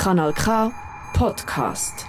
Kanal K Podcast.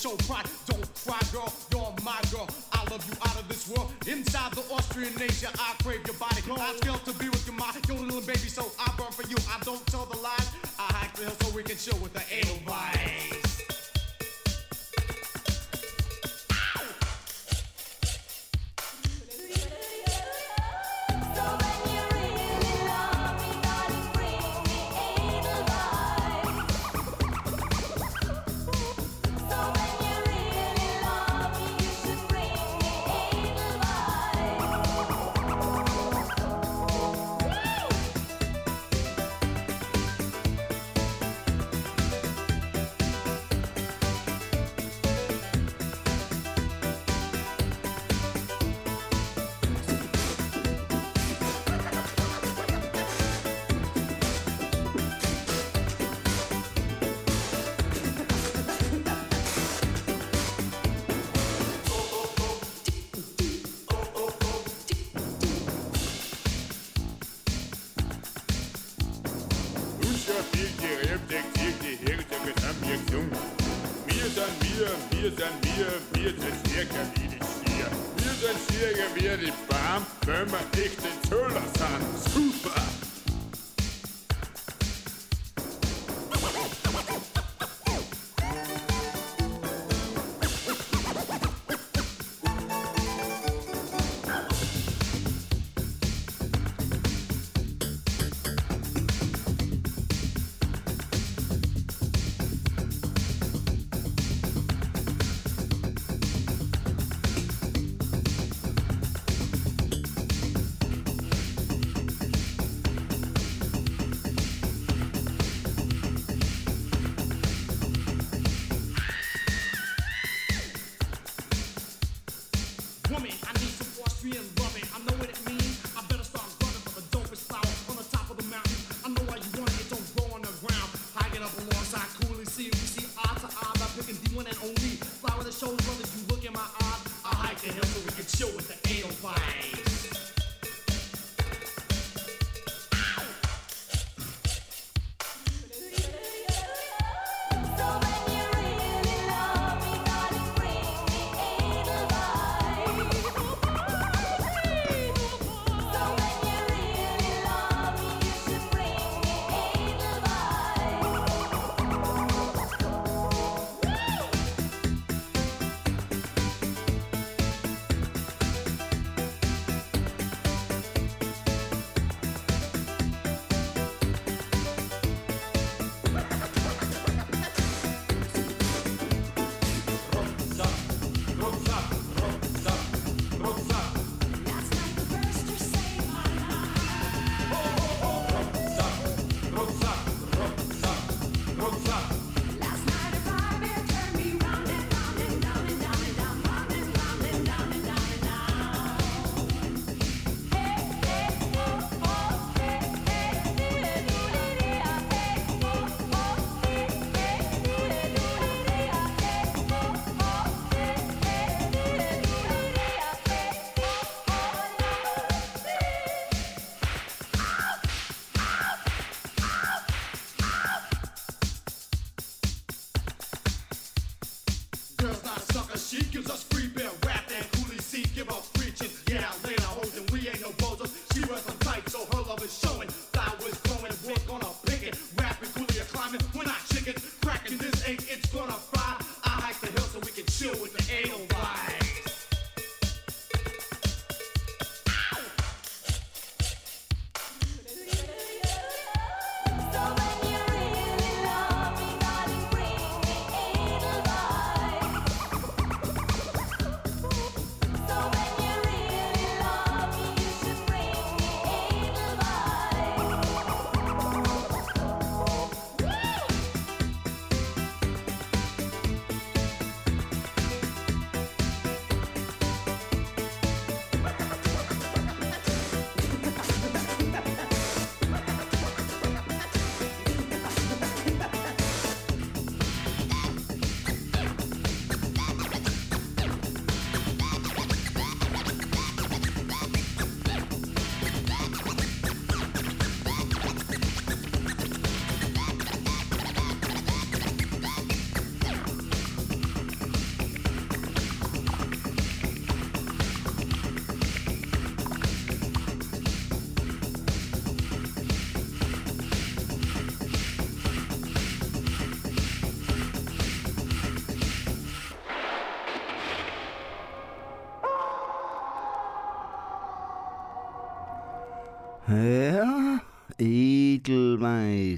show pride. Don't cry, girl, you're my girl. I love you out of this world. Inside the Austrian nation, I crave your body. I fail to be with. you, my little baby, so I burn for you. I don't tell the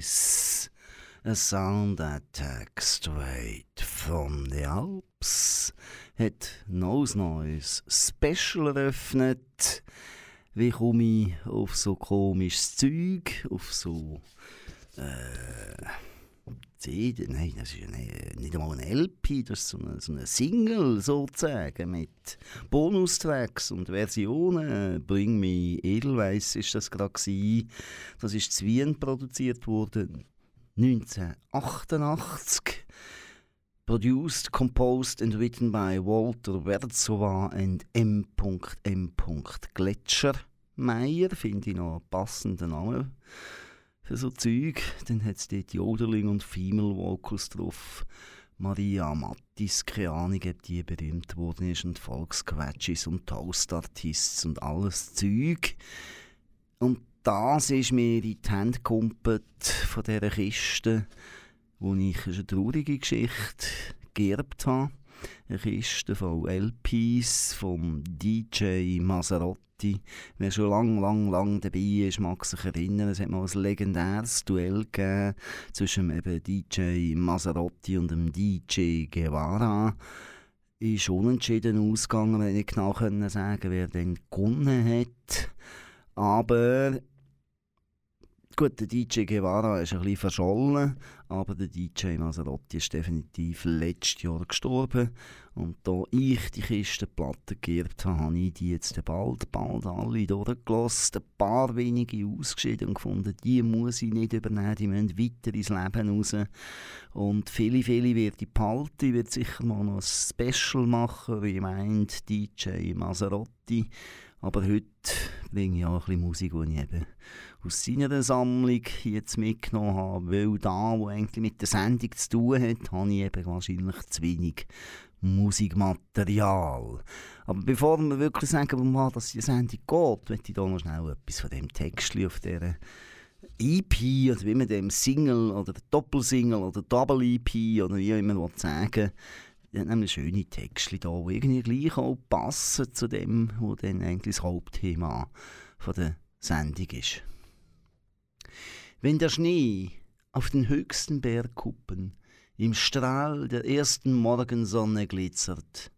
Edelweiss. A sound attack straight from the Alps. Hat neues neues Special eröffnet. Wie komme ich auf so komisches Zeug? Auf so. Äh. CD? Nein, das ist ja nicht, einmal ein LP, das ist so eine, so eine Single sozusagen mit Bonustracks und Versionen. Bring Me Edelweiss ist das gerade. Das ist zu Wien produziert worden 1988. Produced, composed and written by Walter Werzowa and M. M. Finde ich noch einen passenden Namen für so Zeug. Dann hat es dort Joderling und Female Vocals drauf. Maria Mattis, keine Ahnung, ob die berühmt worden ist. Und Volksquatschis und Toast-Artists und alles Zeug. Und das ist mir in die Hände gekumpelt von dieser Kiste, wo ich eine traurige Geschichte geerbt habe. Eine Kiste von LPs vom DJ Maserotti. Wer schon lang, lang, lang dabei ist, mag sich erinnern, es hat mal ein legendäres Duell gegeben zwischen eben DJ Maserotti und dem DJ Guevara. Ist unentschieden ausgegangen, wenn ich nicht genau können sagen wer dann gewonnen hat. Aber Gut, der DJ Guevara ist ein bisschen verschollen, aber der DJ Maserotti ist definitiv letztes Jahr gestorben. Und da ich die Kistenplatte geerbt habe, habe ich die jetzt bald, bald alle durchgelassen. Ein paar wenige ausgeschieden und gefunden, die muss ich nicht übernehmen, die müssen weiter ins Leben raus. Und viele, viele werde ich behalten. Ich sicher mal noch ein Special machen, wie meint DJ Maserotti. Aber heute bringe ich auch ein bisschen Musik, die ich eben aus seiner Sammlung jetzt mitgenommen habe, weil da, wo eigentlich mit der Sendung zu tun hat, habe ich eben wahrscheinlich zu wenig Musikmaterial. Aber bevor wir wirklich sagen, um was die Sendung geht, möchte ich da noch schnell etwas von dem Text auf dieser EP oder wie man dem Single oder Doppelsingle oder Double EP oder wie immer sagen die hat nämlich schöne Texte da, die irgendwie gleich auch passen zu dem, was dann eigentlich das Hauptthema von der Sendung ist. Wenn der Schnee auf den höchsten Bergkuppen im Strahl der ersten Morgensonne glitzert,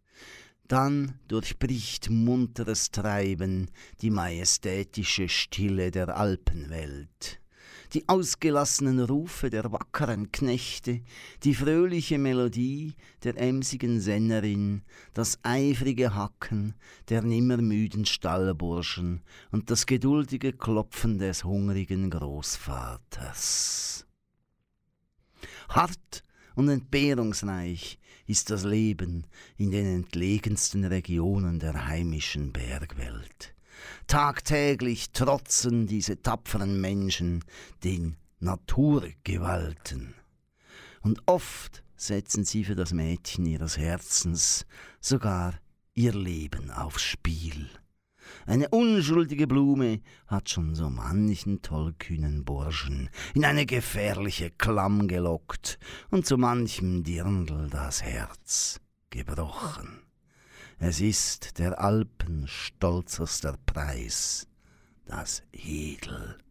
dann durchbricht munteres Treiben die majestätische Stille der Alpenwelt. Die ausgelassenen Rufe der wackeren Knechte, die fröhliche Melodie der emsigen Sennerin, das eifrige Hacken der nimmermüden Stallburschen und das geduldige Klopfen des hungrigen Großvaters. Hart und entbehrungsreich ist das Leben in den entlegensten Regionen der heimischen Bergwelt. Tagtäglich trotzen diese tapferen Menschen den Naturgewalten. Und oft setzen sie für das Mädchen ihres Herzens sogar ihr Leben aufs Spiel. Eine unschuldige Blume hat schon so manchen tollkühnen Burschen in eine gefährliche Klamm gelockt und so manchem Dirndl das Herz gebrochen. Es ist der Alpen stolzerster Preis, das Edelweiß.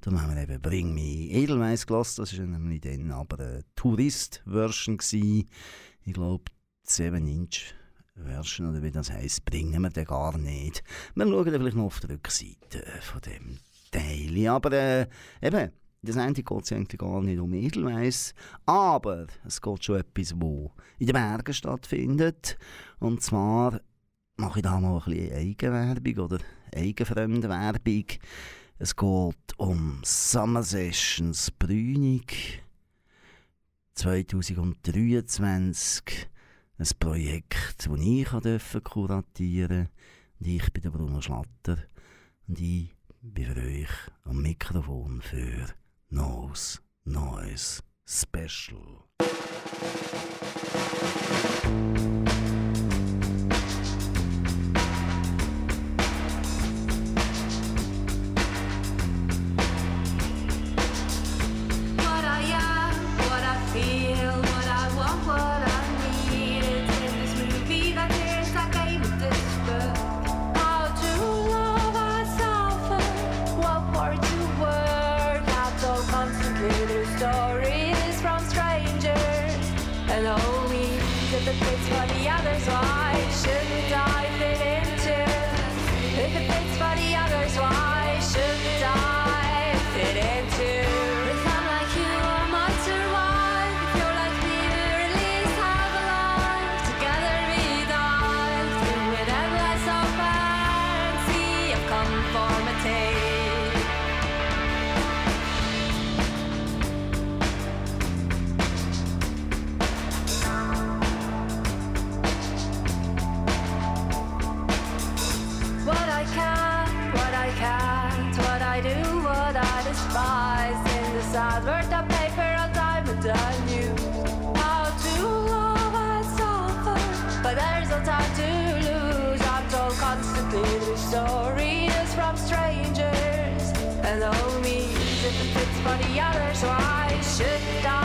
Darum haben wir eben «Bring mich Edelweiß» gelassen. Das war nämlich dann aber eine Tourist-Version. Ich glaube, 7-Inch-Version, oder wie das heisst, bringen wir den gar nicht. Wir schauen dann vielleicht noch auf der Rückseite von dem Teil. Aber äh, eben, das eine geht es eigentlich gar nicht um Edelweiss, aber es geht schon etwas, wo in den Bergen stattfindet. Und zwar mache ich da mal ein bisschen Eigenwerbung oder Eigenfremdwerbung. Es geht um Summer Sessions Brünig 2023. Ein Projekt, das ich durfte kuratieren Und ich bin der Bruno Schlatter. Und ich bin für euch am Mikrofon für Nose Noise Special. twice, should die.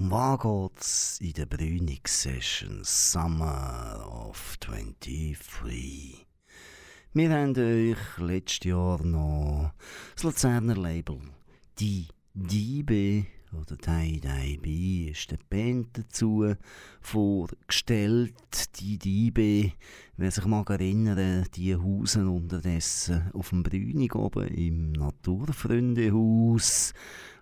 Um was geht's in der Brünig-Session Summer of 23? Wir haben euch letztes Jahr noch das Luzerner Label «Die Diebe» oder Dai Dai Bi ist der Band dazu vorgestellt. Die Diebe, wer sich mag erinnern, die hausen unterdessen auf dem Brünig oben im Naturfreundehaus.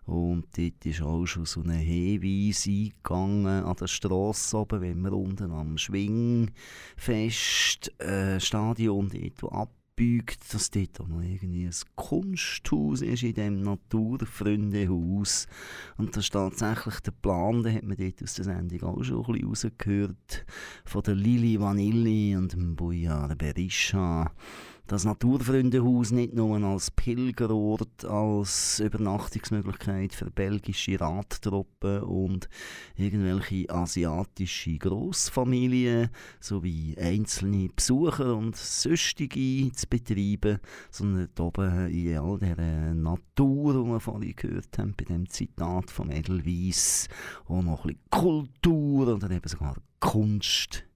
Und dort ist auch schon so eine Hinweise eingegangen an der Strasse oben, wenn wir unten am Schwingfeststadion äh, dort ab abbiegt, dass dort auch noch irgendwie ein Kunsthaus ist in diesem Naturfreundehaus. Und das ist tatsächlich der Plan, den hat man dort aus der Sendung auch schon ein bisschen rausgehört, von der Lili Vanilli und dem Boyar Berisha das Naturfreundehaus nicht nur als Pilgerort, als Übernachtungsmöglichkeit für belgische Radtruppen und irgendwelche asiatische Grossfamilien sowie einzelne Besucher und Süstige zu betreiben, sondern oben in all dieser Natur, die wir vorhin gehört haben, bei dem Zitat von Edelweiss, auch noch ein bisschen Kultur oder eben sogar Kunst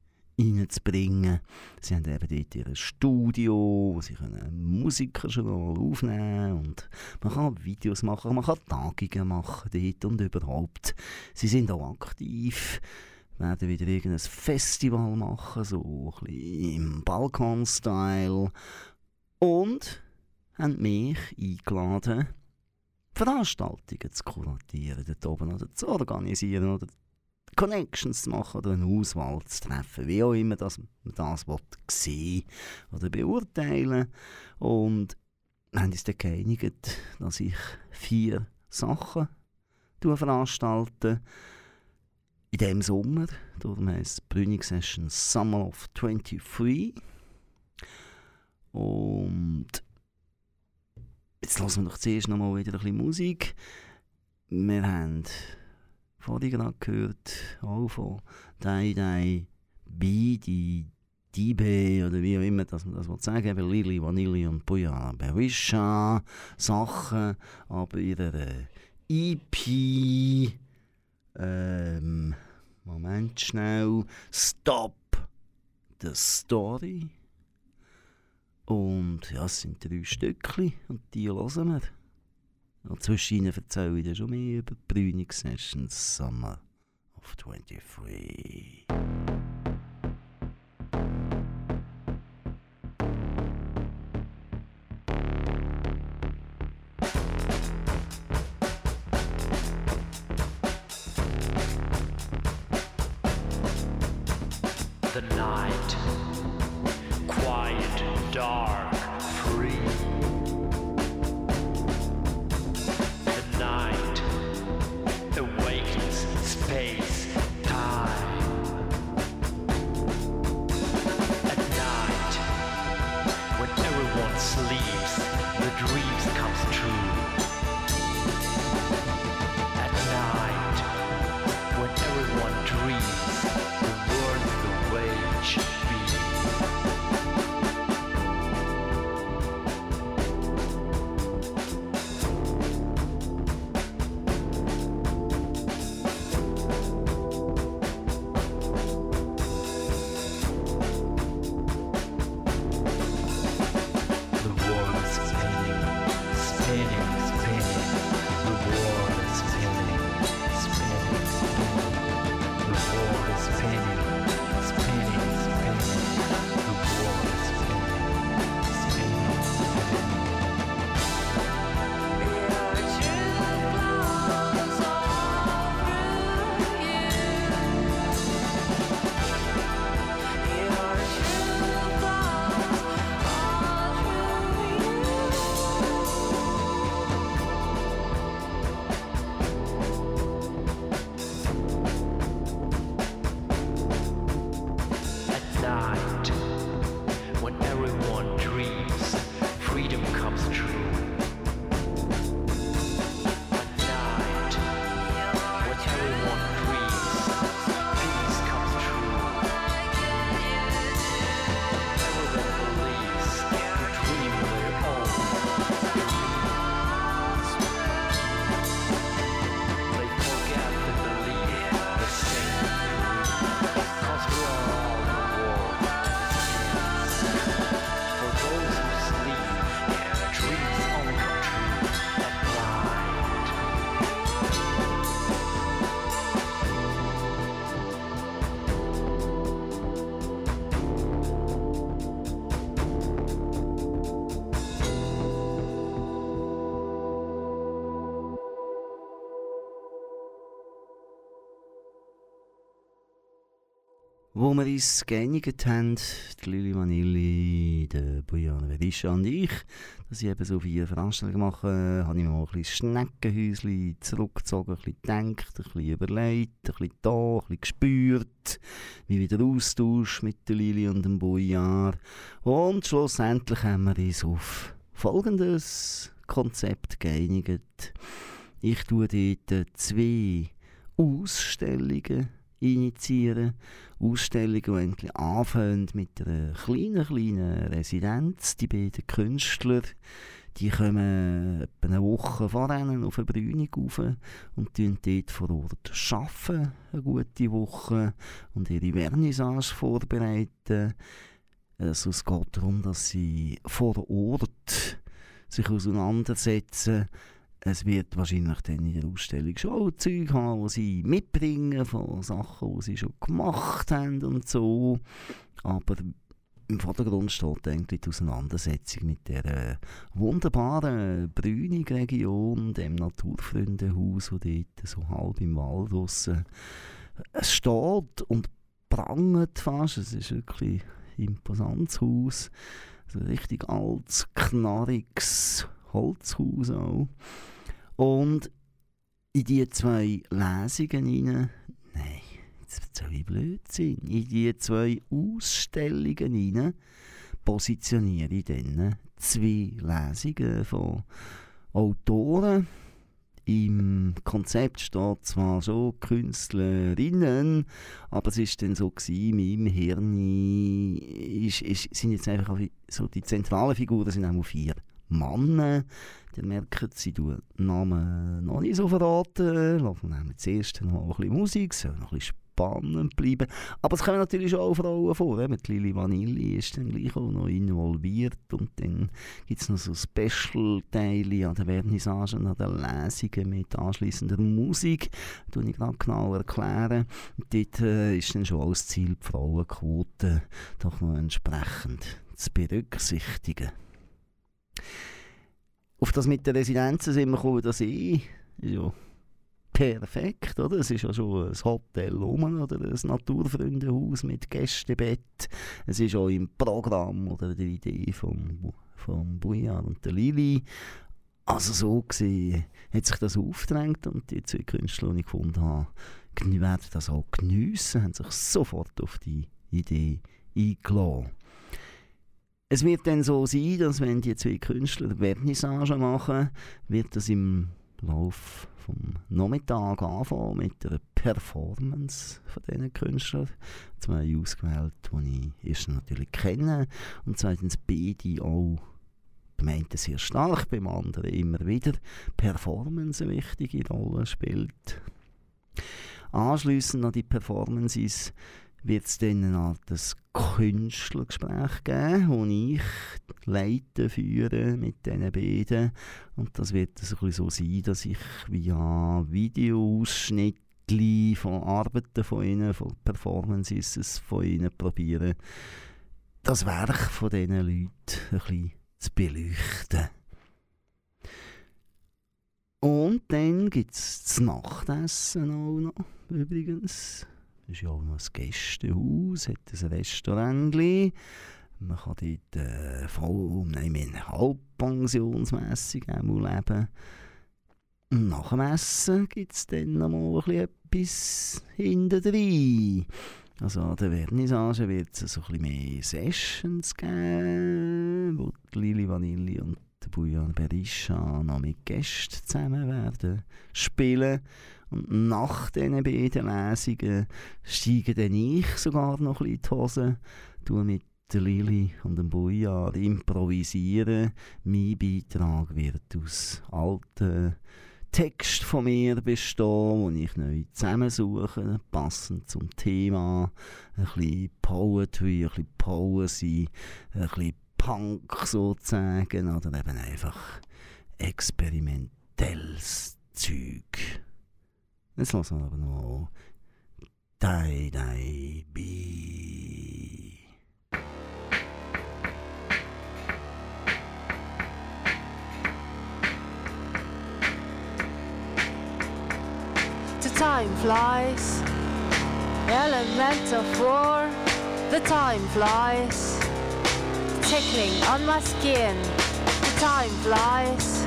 reinzubringen. Sie haben eben dort ihr Studio, wo sie können Musiker schon aufnehmen und man kann Videos machen, man kann Tagungen machen dort und überhaupt. Sie sind auch aktiv, werden wieder irgendein Festival machen, so ein bisschen im Balkan-Style und haben mich eingeladen, Veranstaltungen zu kuratieren, dort oben oder zu organisieren oder Connections zu machen oder eine Auswahl zu treffen, wie auch immer das, man das sehen oder beurteilen. Und wir haben uns dann geeinigt, dass ich vier Sachen veranstalte. In diesem Sommer, darum heisst Brünig Session Summer of 23. Und jetzt lassen wir doch zuerst noch mal wieder ein bisschen Musik. Wir haben vorhin gerade gehört, auch von Dai Dai Bi, die Diebe oder wie auch immer dass man das will sagen eben Lili Vanilli und Bojana Berisha Sachen, aber ihre EP ähm, Moment schnell Stop the Story und ja, es sind drei Stückchen und die hören wir. Und zwischen ihnen erzähle ich dir schon mehr über die Brünig-Sessions Summer of 23. wo wir uns geeinigt haben, die Lili Vanilli, der Bojan Verisha und ich, dass ich eben so vier Veranstaltungen mache, habe ich mir mal ein bisschen Schneckenhäuschen zurückgezogen, ein bisschen gedacht, ein bisschen überlegt, ein bisschen da, ein bisschen gespürt, wie wieder Austausch mit der Lili und dem Bojan. Und schlussendlich haben wir uns auf folgendes Konzept geeinigt. Ich tue dort zwei Ausstellungen initiieren. Ausstellungen, die anfangen mit einer kleinen, kleinen Residenz. Die beiden Künstler, die kommen etwa eine Woche vorher auf eine Brünig rauf und arbeiten dort vor Ort arbeiten, eine gute Woche, und ihre Vernissage vorbereiten. Also es geht darum, dass sie vor Ort sich auseinandersetzen es wird wahrscheinlich dann in der Ausstellung schon auch Zeug haben, die sie mitbringen von Sachen, die sie schon gemacht haben und so. Aber im Vordergrund steht eigentlich die Auseinandersetzung mit der wunderbaren Brünig-Region, dem Naturfreundehaus, das dort so halb im Wald draussen es steht und prangert fast. Es ist wirklich ein imposantes Haus. Also ein richtig altes, knarriges Holzhaus auch. Und in die zwei Lesungen hinein, nein, jetzt erzähle ich Blödsinn, in die zwei Ausstellungen hinein positioniere ich dann zwei Lesungen von Autoren. Im Konzept steht zwar schon Künstlerinnen, aber es ist dann so gewesen, in meinem Hirn ist, ist, sind jetzt einfach so die zentralen Figuren sind auch vier Männer. Ihr merkt, sie tun Namen noch nicht so verraten. Lassen wir zuerst noch ein bisschen Musik, soll noch ein bisschen spannend bleiben. Aber es kommen natürlich auch Frauen vor. Eben, die Lili Vanilli ist dann gleich auch noch involviert. Und dann gibt es noch so Special-Teile an den Vernissagen, an den Lesungen mit anschliessender Musik. Das ich gerade genau erklären. Dort äh, ist dann schon als Ziel, die Frauenquote doch noch entsprechend zu berücksichtigen. Auf das mit den Residenzen sind wir gekommen, dass ich, ja, perfekt, oder? Es ist ja schon ein Hotel rum, oder ein Naturfreundehaus mit Gästebett. Es ist auch im Programm, oder die Idee vom, vom Bujan und der Lili. Also so gesehen hat sich das aufgedrängt und die zwei Künstler, die ich gefunden habe, werden das auch geniessen, haben sich sofort auf die Idee eingeladen. Es wird dann so sein, dass wenn die zwei Künstler Vernissage machen, wird das im Lauf vom Nachmittag anfangen mit einer Performance von diesen Künstlern. Zwei ausgewählt, die ich erst natürlich kenne und zweitens beide auch beim einen sehr stark, beim anderen immer wieder Performance eine wichtige Rolle spielt. Anschliessend an die Performances wird es dann eine Art Künstlergespräch geben, wo ich leite, führe mit diesen beiden. Und das wird so, so sein, dass ich via Videoausschnitte von Arbeiten von ihnen, von Performances von ihnen probiere, das Werk von diesen Leuten ein bisschen zu beleuchten. Und dann gibt es das Nachtessen auch noch, übrigens. Ist ja auch noch ein Gästehaus, hat ein Restaurant. Man kann dort äh, voll, nein, wir halbpensionsmässig leben. Und nach dem Essen gibt es dann noch mal etwas hinten Also an der Vernissage wird es so ein bisschen mehr Sessions geben, wo Lili Vanilli und Bujan Berisha noch mit Gästen zusammen werden spielen. Und nach diesen beiden Lesungen steige dann ich sogar noch ein bisschen in die Hose, mit der Lili und dem Bujar improvisieren. Mein Beitrag wird aus alten Text von mir bestehen, den ich neu zusammensuche, passend zum Thema. Ein bisschen Poetry, ein bisschen Poesy, ein bisschen Punk sozusagen, oder eben einfach experimentelles Zeug. Jetzt lassen wir aber noch Die Die Be. The time flies, elements of war The time flies, tickling on my skin. The time flies,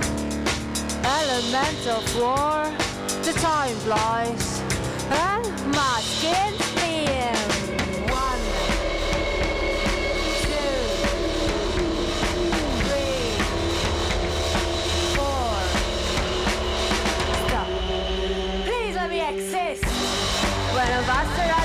element of war. The time flies, and my. One, two, three, four. Stop. Please let me exist. When I'm faster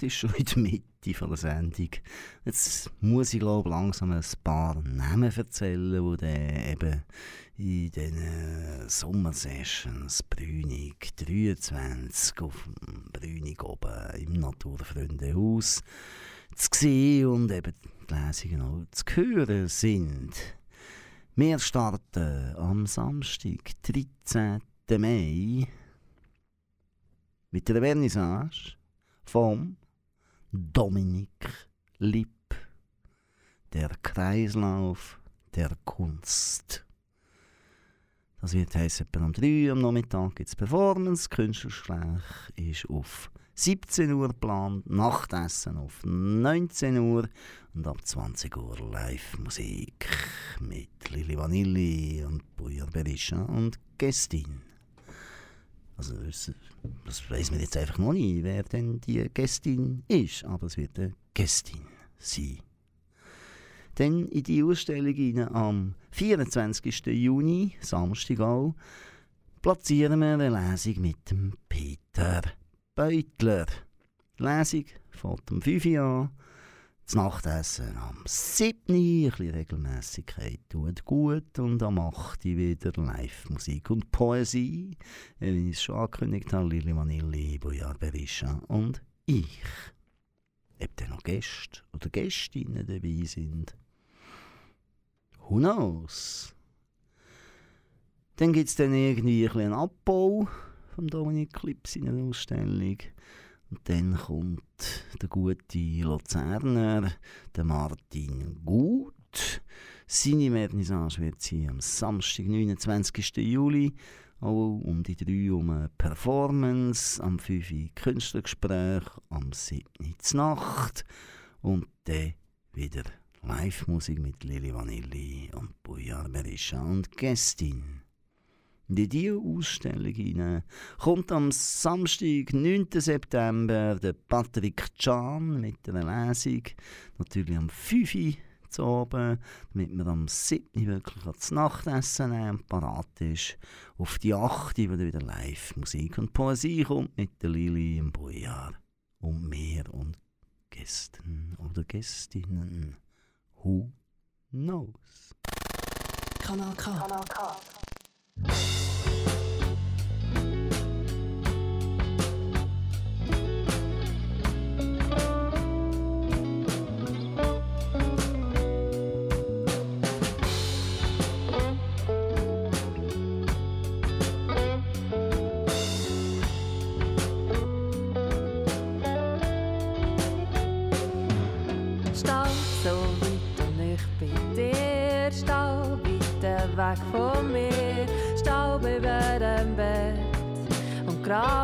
praktisch schon in der Mitte von der Sendung. Jetzt muss ich glaube langsam ein paar Namen erzählen, die dann eben in diesen Sommersessions Brünig 23 auf dem Brünig oben im Naturfreundehaus zu sehen und eben die Lesungen auch zu hören sind. Wir starten am Samstag, 13. Mai, mit der Vernissage vom Dominik Lipp. Der Kreislauf der Kunst. Das wird heißen, um 3 Uhr am Nachmittag gibt es Performance. Künstlergespräch ist auf 17 Uhr geplant, Nachtessen auf 19 Uhr und ab 20 Uhr Live-Musik mit Lili Vanilli und Buja Berisha und Gästin. Also das, das weiß man jetzt einfach noch nicht, wer denn die Gästin ist, aber es wird eine Gästin sein. Dann in die Ausstellung rein, am 24. Juni, Samstag auch, platzieren wir eine Lesung mit dem Peter Beutler. Die Lesung fängt um 5 Uhr an. Das Nachtessen am 7. Uhr. Ein bisschen Regelmässigkeit tut gut. Und am 8. Uhr wieder Live-Musik und Poesie. Wie ich es schon angekündigt habe, Lili Vanilli, Boyar Berisha und ich. Ob dann noch Gäste oder Gästinnen dabei sind. Who knows? Dann gibt es dann irgendwie ein einen Abbau von Dominik Klips in einer Ausstellung. Und dann kommt der gute Luzerner, der Martin Gut. Seine Vernissage wird sie am Samstag, 29. Juli, auch um die 3 um eine Performance, am 5 Uhr Künstlergespräch, am 7 Uhr Nacht und dann wieder Live-Musik mit Lili Vanilli und Boyar Berisha und Gästin. In diese Ausstellung hinein kommt am Samstag, 9. September, der Patrick Can mit einer Lesung. Natürlich am 5. Uhr zu oben, damit man am 7. wirklich das Nachtessen nehmen und parat ist. Auf die 8. wo dann wieder live Musik und Poesie kommt mit der Lili im Bojar und mehr und Gästen oder Gästinnen. Who knows? Kanal K. Kanal K. weiter weg von mir. Staub über dem Bett und Grau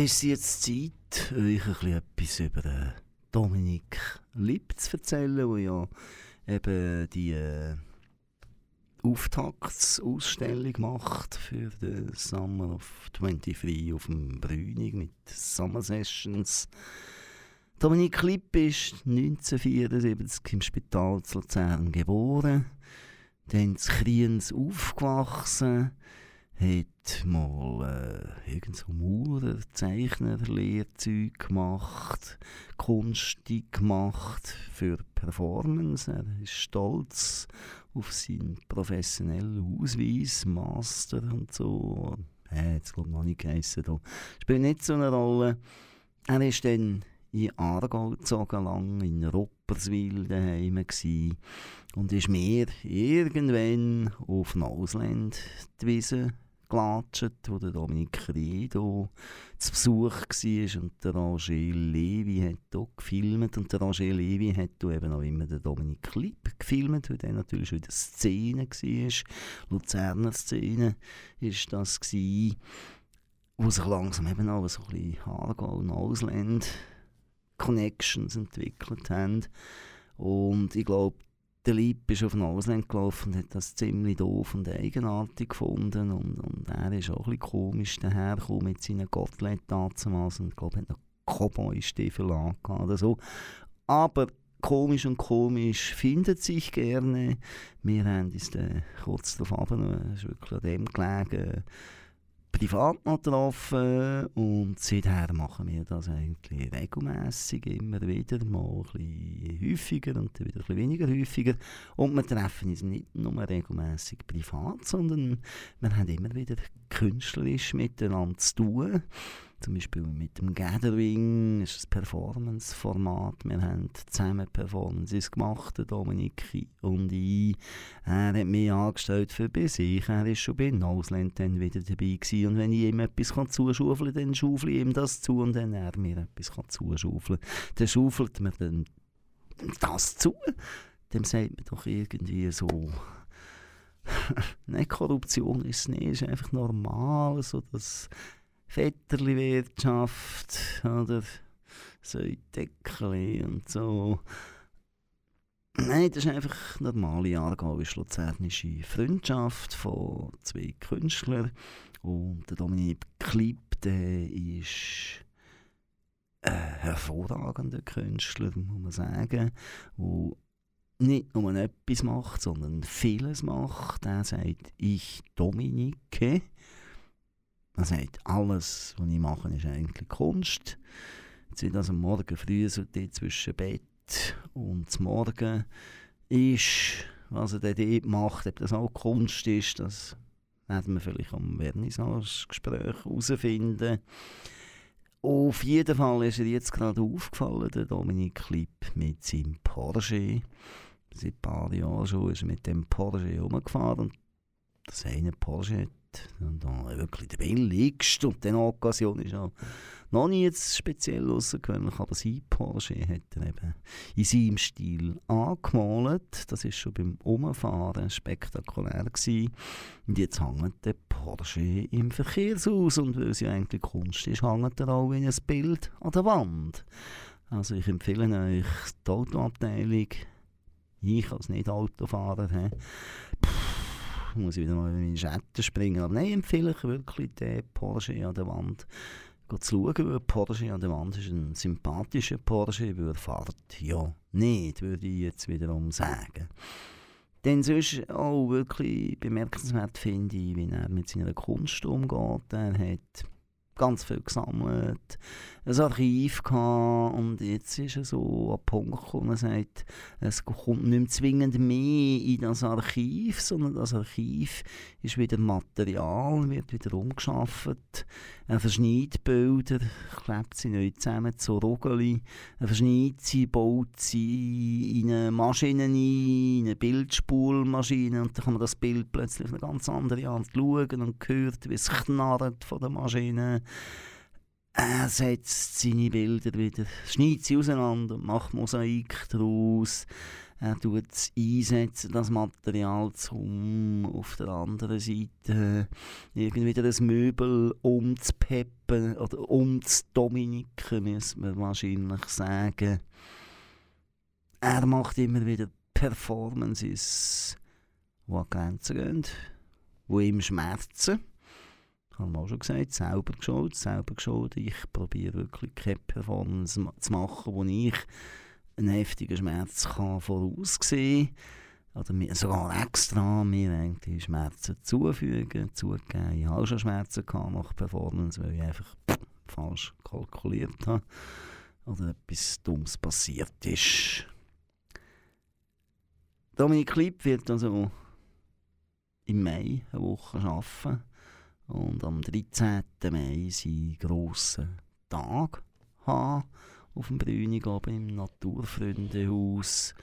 Dann ist jetzt Zeit, euch ein bisschen etwas über Dominik Lipp zu erzählen, der ja eben die äh, Auftaktsausstellung macht für den Summer of 23 auf dem Brünig mit Summer Sessions. Dominik Lipp ist 1974 im Spital zu Luzern geboren, dann zu Kriens aufgewachsen, hat mal äh, irgend so Maurer, Zeichner, Lehrzeug gemacht, Kunst gemacht für Performance. Er ist stolz auf seinen professionellen Ausweis, Master und so. Äh, jetzt glaube ich noch nicht geheissen. Da. Spielt nicht so eine Rolle. Er ist dann in Aargau gezogen, lang in Rupperswil daheim gsi und ist mir irgendwann auf Nausland die Wiese gelatscht, wo der Dominik Riedo zu Besuch war. Und der Roger Levi hat hier gefilmt. Und der Roger Levi hat hier eben auch immer den Dominik Klipp gefilmt, weil der natürlich wieder Szene war, Luzerner Szene ist das wo sich langsam eben auch so ein bisschen Aargau und Ausland Connections entwickelt haben. Und ich glaube, der Lieb ist auf den Ausland gelaufen und hat das ziemlich doof und eigenartig gefunden. Und, und er ist auch ein bisschen komisch dahergekommen mit seinen Gottlet damals. Und ich glaube, hat noch Cowboy-Stiefel angehabt oder so. Aber komisch und komisch findet sich gerne. Wir haben uns dann kurz darauf es ist wirklich an dem gelegen, privat noch getroffen und seither machen wir das eigentlich regelmäßig immer wieder, mal ein bisschen häufiger und dann wieder ein bisschen weniger häufiger. Und wir treffen uns nicht nur regelmäßig privat, sondern wir haben immer wieder künstlerisch miteinander zu tun zum Beispiel mit dem Gathering, das ist ein Performance-Format. Wir haben zusammen Performances gemacht, Dominik und ich. Er hat mich angestellt für bei sich. Er war schon bei Ausland dann wieder dabei gewesen. Und wenn ich ihm etwas zuschaufeln kann, dann schaufle ich ihm das zu und wenn er mir etwas zuschaufeln kann, dann schaufelt mir dann das zu. Dem sagt man doch irgendwie so... Nein, Korruption ist es nicht, es ist einfach normal, so dass Vetterli-Wirtschaft oder so Deckli und so. Nein, das ist einfach normale aargauisch-luzernische Freundschaft von zwei Künstlern. Und der Dominik Klipp, der ist ein hervorragender Künstler, muss man sagen. Und nicht nur etwas macht, sondern vieles macht. Er sagt, ich Dominike. Er sagt, alles, was ich mache, ist eigentlich Kunst. Jetzt wird also morgen früh so zwischen Bett und Morgen ist, was er dort macht, ob das auch Kunst ist, das werden wir vielleicht am Vernissage-Gespräch herausfinden. Auf jeden Fall ist er jetzt gerade aufgefallen, der Dominik Klipp mit seinem Porsche. Seit ein paar Jahren schon ist er mit dem Porsche herumgefahren und das eine Porsche und dann wirklich der billigste. Und die Occasion ist auch noch nie jetzt speziell außergewöhnlich, aber sein Porsche hat er eben in seinem Stil angemalt. Das ist schon beim Umfahren spektakulär gewesen. Und jetzt hängt der Porsche im Verkehrshaus und weil es ja eigentlich Kunst ist, hängt er auch in ein Bild an der Wand. Also ich empfehle euch die Autoabteilung, ich als Nicht-Autofahrer, muss ich wieder mal in meine Schatten springen. Aber nein, empfehle ich wirklich den Porsche an der Wand zu schauen, weil Porsche an der Wand ist ein sympathischer Porsche, weil er fährt ja nicht, würde ich jetzt wiederum sagen. Denn sonst auch wirklich bemerkenswert finde ich, wie er mit seiner Kunst umgeht. Er hat ganz viel gesammelt, ein Archiv gehabt und jetzt ist er so an Punkt gekommen, er sagt, es kommt nicht mehr zwingend mehr in das Archiv, sondern das Archiv ist wieder Material, wird wieder umgeschafft. Er verschneidet Bilder, klebt sie neu zusammen zu Rogeli, er verschneidet sie, baut sie in eine Maschine ein, in eine Bildspulmaschine und dann kann man das Bild plötzlich auf eine ganz andere Art schauen und hört, wie es knarrt von der Maschine er setzt seine Bilder wieder, schneidet sie auseinander, macht Mosaik daraus. Er tut einsetzen, das Material, um auf der anderen Seite irgendwie wieder ein Möbel umzupeppen oder umzudominiken, müssen wir wahrscheinlich sagen. Er macht immer wieder Performances, die an Grenzen gehen, die ihm schmerzen habe auch schon gesagt, selber geschaut, selber geschaut. Ich probiere wirklich keine Performance zu machen, wo ich einen heftigen Schmerz kann voraussehen. Oder mir sogar extra mir eigentlich Schmerzen zufügen, zugeben. Ich habe schon Schmerzen gehabt nach Performance, weil ich einfach falsch kalkuliert habe. Oder etwas Dummes passiert ist. Dominik Klipp wird also im Mai eine Woche arbeiten und am 13. Mai seinen grossen Tag haben. auf dem Brünig oben im Naturfreundehaus.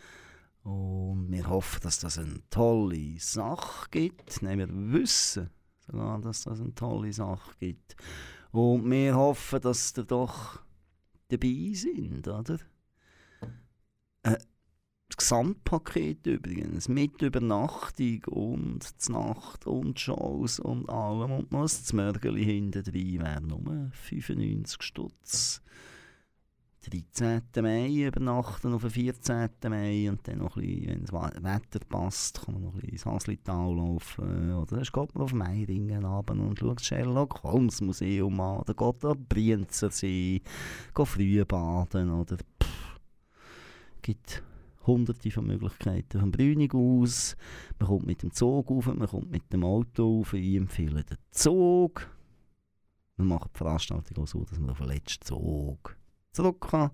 Und wir hoffen, dass das eine tolle Sache gibt. Nein, wir wissen sogar, dass das eine tolle Sache gibt. Und wir hoffen, dass ihr doch dabei sind, oder? Äh, Gesamtpaket übrigens, mit Übernachtung und Nacht und Shows und allem und noch das Mörgeli hinten drin wäre nur 95 Stutz. 13. Mai übernachten auf den 14. Mai und dann noch ein bisschen, wenn das Wetter passt, kann man noch ein bisschen ins Haslital laufen. Oder dann geht man auf Meiringen runter und schaut das Sherlock Holmes Museum an. Oder geht an Brienzersee, geht früh baden. Oder pff, gibt hunderte von Möglichkeiten vom Brünig aus. Man kommt mit dem Zug auf, man kommt mit dem Auto auf. Ich empfehle den Zug. Wir machen die Veranstaltung auch so, dass man auf den letzten Zug zurück kann.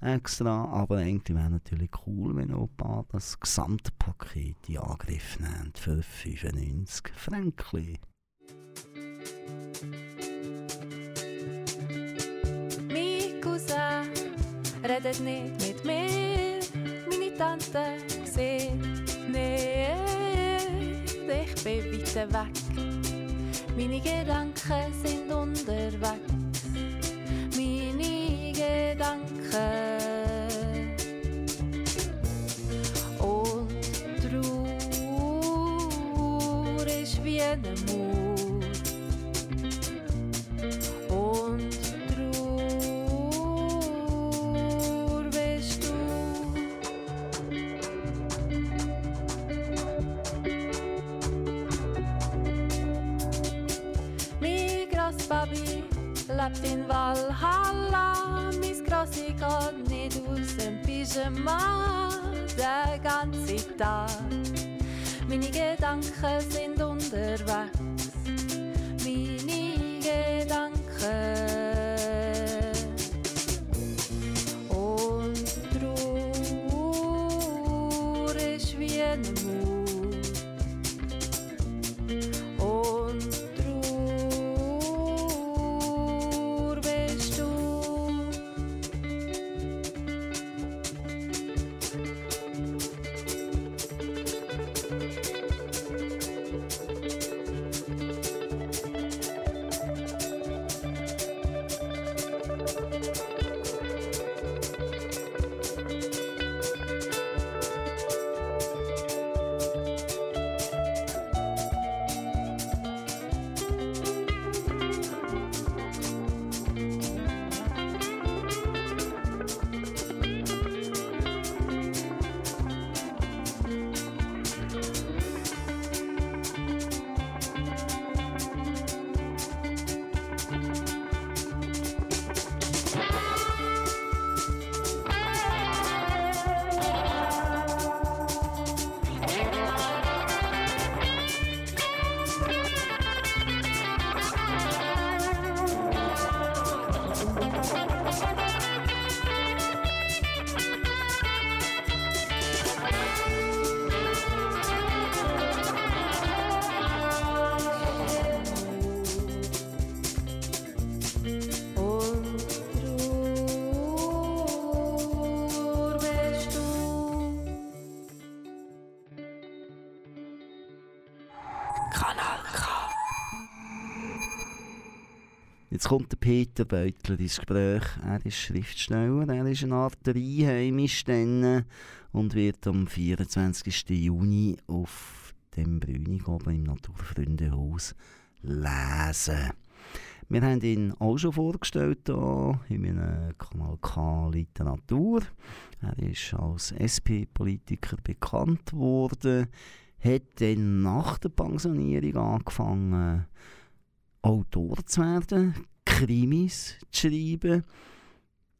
Extra, aber eigentlich wäre natürlich cool, wenn auch ein paar das Gesamtpaket in Angriff nimmt für 95 Franken. Mein Cousin redet nicht mit mir, Tante sieht nicht, ich bin weit weg. Meine Gedanken sind unterwegs, meine Gedanken. Und Trauer ist wie eine Mauer. Grossbaby lebt in Valhalla. Geht nicht aus dem Pyjama den ganzen Tag. Meine Gedanken sind unterwegs Kommt der Peter Beutler ins Gespräch. Er ist Schriftsteller, er ist eine Art Einheimisch dann und wird am 24. Juni auf dem Brünig oben im Naturfreundehaus lesen. Wir haben ihn auch schon vorgestellt hier in meinem Kanal K Literatur. Er ist als SP-Politiker bekannt worden, hat dann nach der Pensionierung angefangen, Autor zu werden, Krimis zu schreiben.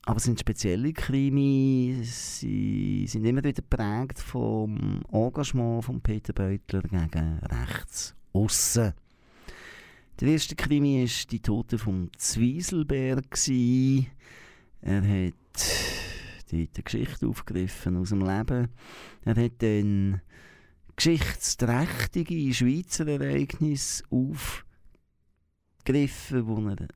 Aber es sind spezielle Krimis, sie sind immer wieder geprägt vom Engagement von Peter Beutler gegen rechts aussen. Der erste Krimi war die Tote vom Zwieselberg. Er hat dort eine Geschichte aufgegriffen aus dem Leben. Er hat dann geschichtsträchtige Schweizer Ereignisse aufgegriffen, wo er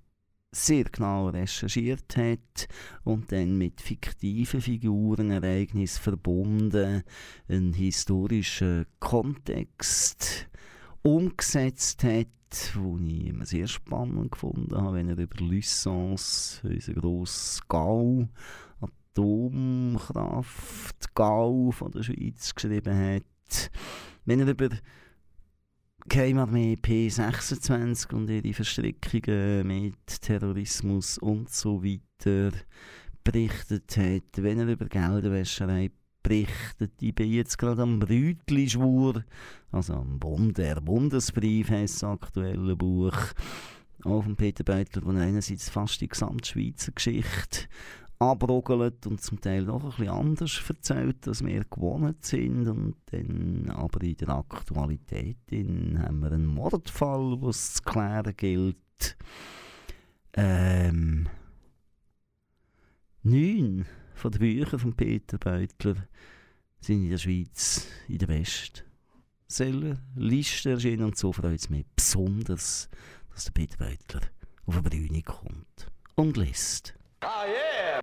sehr genau recherchiert hat und dann mit fiktiven Figuren, Ereignissen verbunden, einen historischen Kontext umgesetzt hat, wo ich immer sehr spannend gefunden habe, wenn er über Lysons, unser grosses Gau, Atomkraft Gau von der Schweiz geschrieben hat, wenn er über Geheimarmee P26 und ihre Verstrickungen mit Terrorismus und so weiter berichtet hat, wenn er über Geldwäscherei berichtet. Ich bin jetzt gerade am Brütli-Schwur, also am Bund, der Bundesbrief heisst das aktuelle Buch, auch von Peter Beutler, wo er einerseits fast die gesamte Schweizer Geschichte abrogelt und zum Teil auch ein bisschen anders erzählt, als wir gewohnt sind. Und dann aber in der Aktualität haben wir einen Mordfall, es zu klären gilt. Ähm, neun von den Büchern von Peter Beutler sind in der Schweiz in der West. Seller Liste erschienen und so freut es mich besonders, dass der Peter Beutler auf eine Bühne kommt und liest. Aê!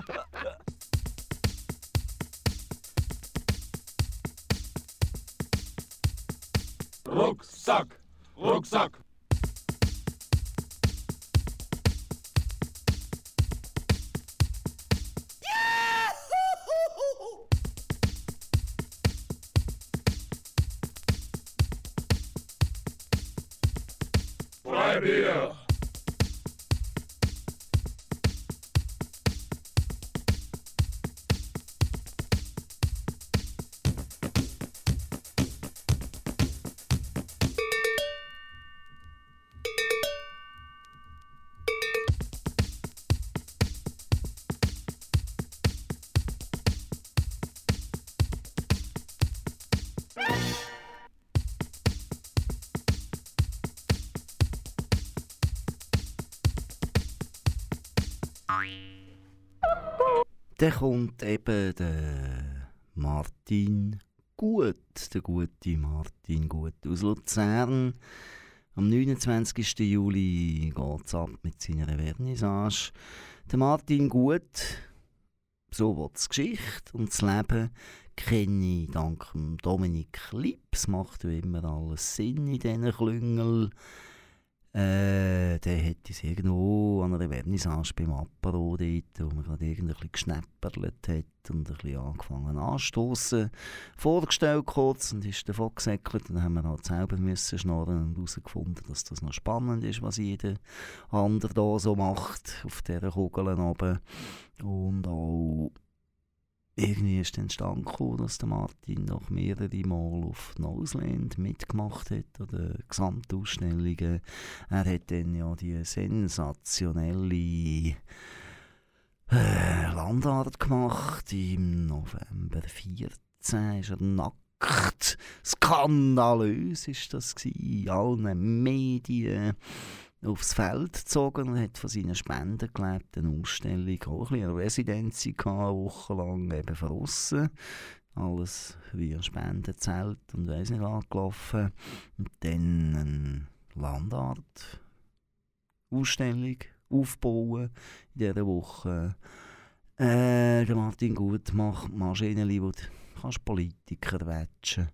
Dann kommt eben der Martin Gut, der gute Martin Gut aus Luzern. Am 29. Juli geht es ab mit seiner Vernissage. Der Martin Gut, so wird die Geschichte und das Leben kenne ich dank Dominik Lips. Macht ja immer alles Sinn in diesen Klüngeln. Äh, der hat uns irgendwo an einer Vernissage beim Apero dort, wo man gerade irgendwie ein bisschen geschnäpperlet hat und ein bisschen angefangen anstoßen vorgestellt kurz und ist davon gesäckelt. Dann haben wir halt selber müssen schnurren und herausgefunden, dass das noch spannend ist, was jeder andere da so macht, auf dieser Kugel oben. Und auch irgendwie ist dann stand gekommen, dass der Martin noch mehrere Mal auf Noseland mitgemacht hat den Gesamtausstellungen. Er hat dann ja die sensationelle äh, Landart gemacht im November 14 ist er nackt. Skandalös ist das in allen Medien aufs Feld gezogen und hat von seinen Spenden gelebt. Eine Ausstellung, auch ein eine Residenz gehabt, eine Woche lang eben von aussen. Alles wie ein Spendenzelt und weiss nicht angelaufen. Und dann eine Landart Ausstellung aufbauen in dieser Woche. Äh, der Martin Gut macht Maschinen, wo du kannst Politiker wetschen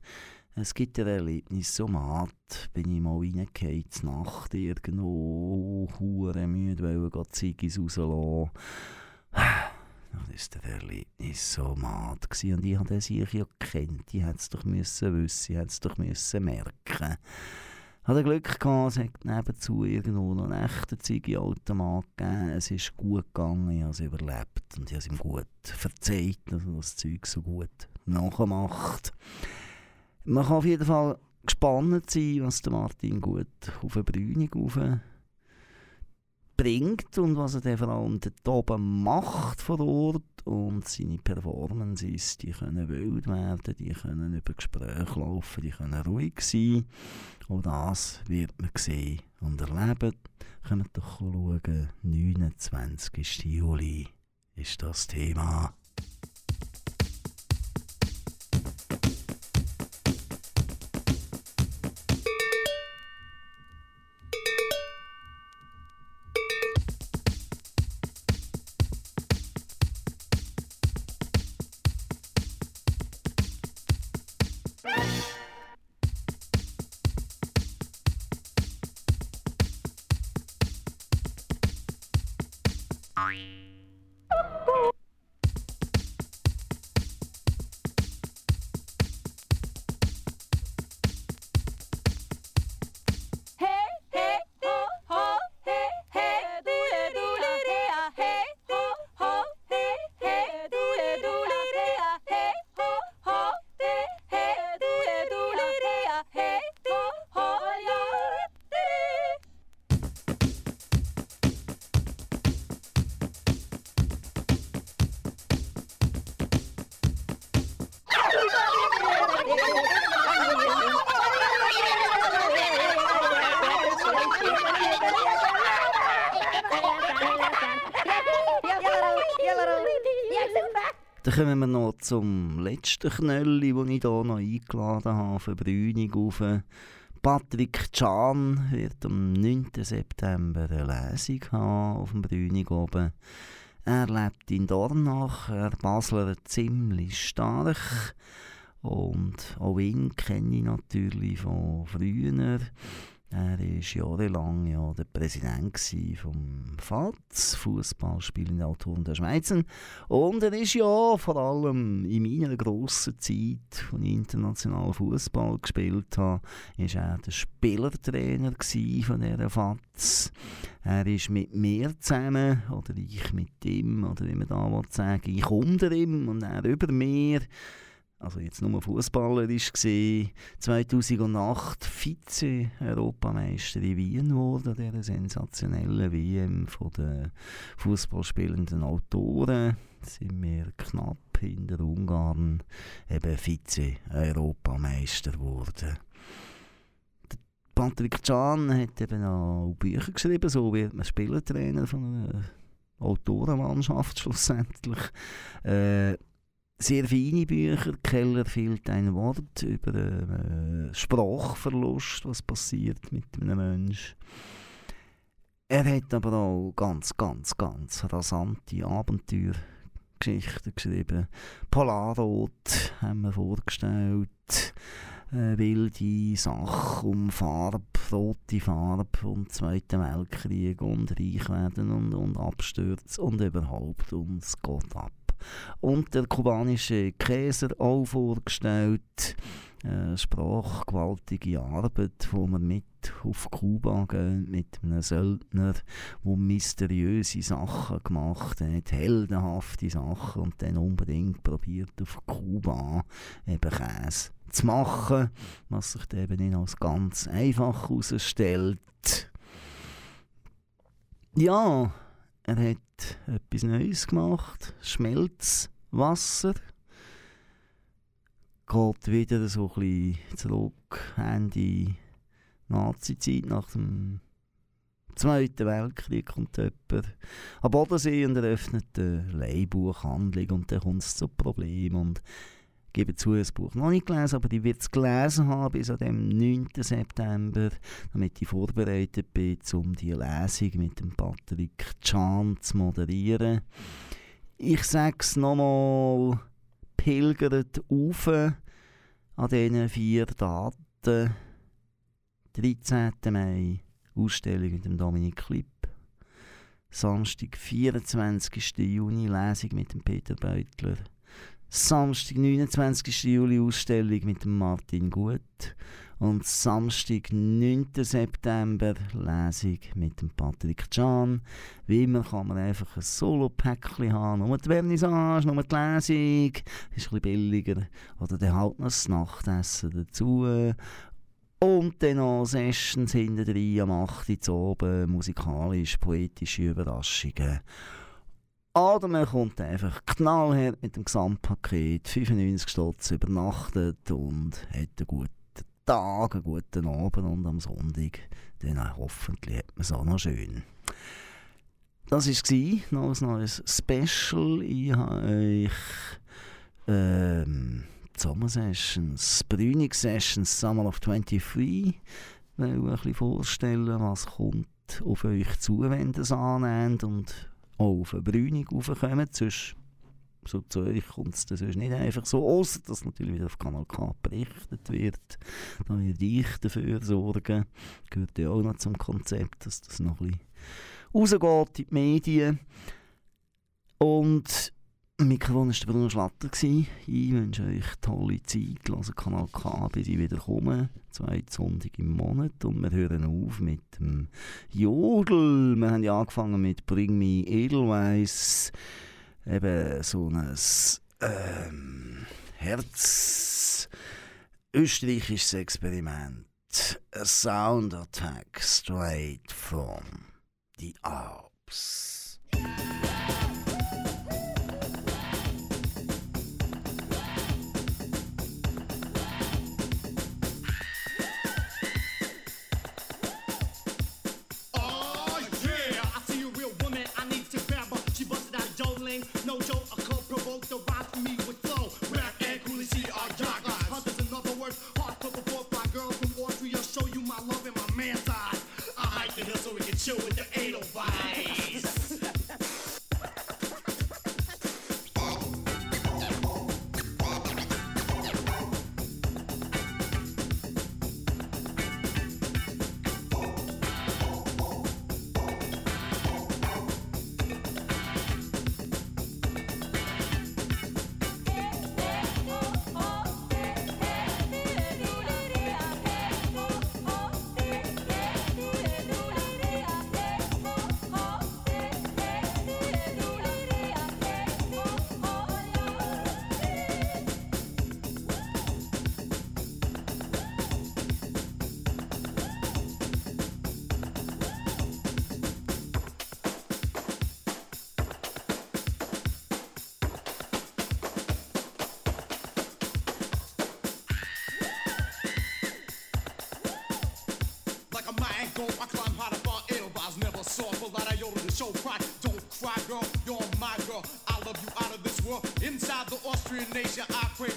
es gibt ein Erlebnis, so matt bin ich mal reingefallen, Nacht irgendwo, hure müde, weil ich Ziggis rauslassen. dann ist der Erlebnis so mad gewesen. Und ich habe sie ja gekannt. Ich hätte es doch müssen wissen, ich hätte es doch müssen merken. Ich hatte Glück gehabt, es hat nebenzu irgendwo noch einen echten Ziggy-Automat gegeben. Es ist gut gegangen, ich habe es überlebt und ich habe es ihm gut verzeiht, dass er das Zeug so gut nachmacht. Man kann auf jeden Fall gespannt sein, was der Martin gut auf eine Brünig bringt und was er vor allem dort oben macht vor Ort und seine Performances, die können wild werden, die können über Gespräche laufen, die können ruhig sein. Auch das wird man sehen und erleben. Kommt doch schauen, 29. Juli ist das Thema. Zum letzten Knölli, den ich hier noch eingeladen habe für Brünig auf. Patrick Can wird am 9. September eine Lesung haben auf dem Brünig oben. Er lebt in Dornach, er Basler ziemlich stark. Und auch ihn kenne ich natürlich von früher. Er war jahrelang ja der Präsident vom FATS, Fußballspielende Autoren der Schweizer. Und er ist ja vor allem in meiner grossen Zeit, als ich international Fußball gespielt habe, ist er der Spielertrainer von dieser FATS. Er ist mit mir zusammen, oder ich mit ihm, oder wie man da sagen ich unter ihm und er über mir also jetzt nur fußballerisch gesehen, 2008 Vize-Europameister in Wien wurde, dieser sensationellen WM von den Fußballspielenden Autoren. Sind wir knapp hinter Ungarn eben Vize-Europameister geworden. Patrick Can hat eben auch Bücher geschrieben, so wird man Spielertrainer von einer Autorenmannschaft schlussendlich. Äh, sehr feine Bücher. Keller fehlt ein Wort über äh, Sprachverlust, was passiert mit einem Menschen. Er hat aber auch ganz, ganz, ganz rasante Abenteuergeschichten geschrieben. Polarrot haben wir vorgestellt. Äh, wilde Sachen um Farbe, rote Farbe und Zweiten Weltkrieg und Reichwerden und, und Abstürze und überhaupt und geht ab und der kubanische Käser auch vorgestellt. Äh, sprachgewaltige Arbeit, wo man mit auf Kuba geht, mit einem Söldner, der mysteriöse Sachen gemacht hat, heldenhafte Sachen und dann unbedingt probiert auf Kuba eben Käse zu machen, was sich eben nicht als ganz einfach herausstellt. Ja, er hat etwas Neues gemacht. Schmelzwasser. Geht wieder so ein zurück in die Nazi-Zeit nach dem Zweiten Weltkrieg kommt jemand am Bodensee und eröffnet eine Leihbuchhandlung und dann kommt es zu Problemen und gebe zu, das Buch noch nicht gelesen, aber ich werde es gelesen haben bis an dem 9. September, damit ich vorbereitet bin, um die Lesung mit dem Patrick Chan zu moderieren. Ich sage es nochmal, pilgert auf an diesen vier Daten. 13. Mai, Ausstellung mit dem Dominik Klipp. Samstag, 24. Juni, Lesung mit dem Peter Beutler. Samstag, 29. Juli, Ausstellung mit Martin Gut. Und Samstag, 9. September, Lesung mit Patrick Can. Wie immer kann man einfach ein Solo-Päckchen haben. Nur die Vernissage, nur die Lesung. Ist ein bisschen billiger. Oder dann halt noch das Nachtessen dazu. Und dann noch Sessions hinter drin am 8. Uhr oben, musikalisch, poetische Überraschungen. Oder man kommt einfach knallhart mit dem Gesamtpaket, 95 Stutz übernachtet und hat einen guten Tag, einen guten Abend und am Sonntag dann hoffentlich hat man es auch noch schön. Das war noch ein neues Special. Ich habe euch ähm, Summer Sessions, Brünig Sessions, Summer of 23, ein bisschen vorstellen, was kommt auf euch zu, wenn ihr es und auch auf eine Brünig raufkommt. Sonst, so zu euch kommt es nicht einfach so, außer dass natürlich wieder auf Kanal K berichtet wird. Da werde ich dafür sorgen. Gehört ja auch noch zum Konzept, dass das noch ein bisschen rausgeht in die Medien. Und am Mikrofon war der Bruno Schlatter. Ich wünsche euch tolle Zeit. Lasst Kanal K, bis ich wieder komme. Zwei Sonntag im Monat. Und wir hören auf mit dem Jodel. Wir haben ja angefangen mit Bring Me Edelweiss. Eben so ein ähm, Herz. Österreichisches Experiment. A Sound Attack straight from the Alps. Bye. Go, I climb high to far Edelweiss, never saw a lot of to show pride. Don't cry, girl, you're my girl. I love you out of this world. Inside the Austrian nation, I crave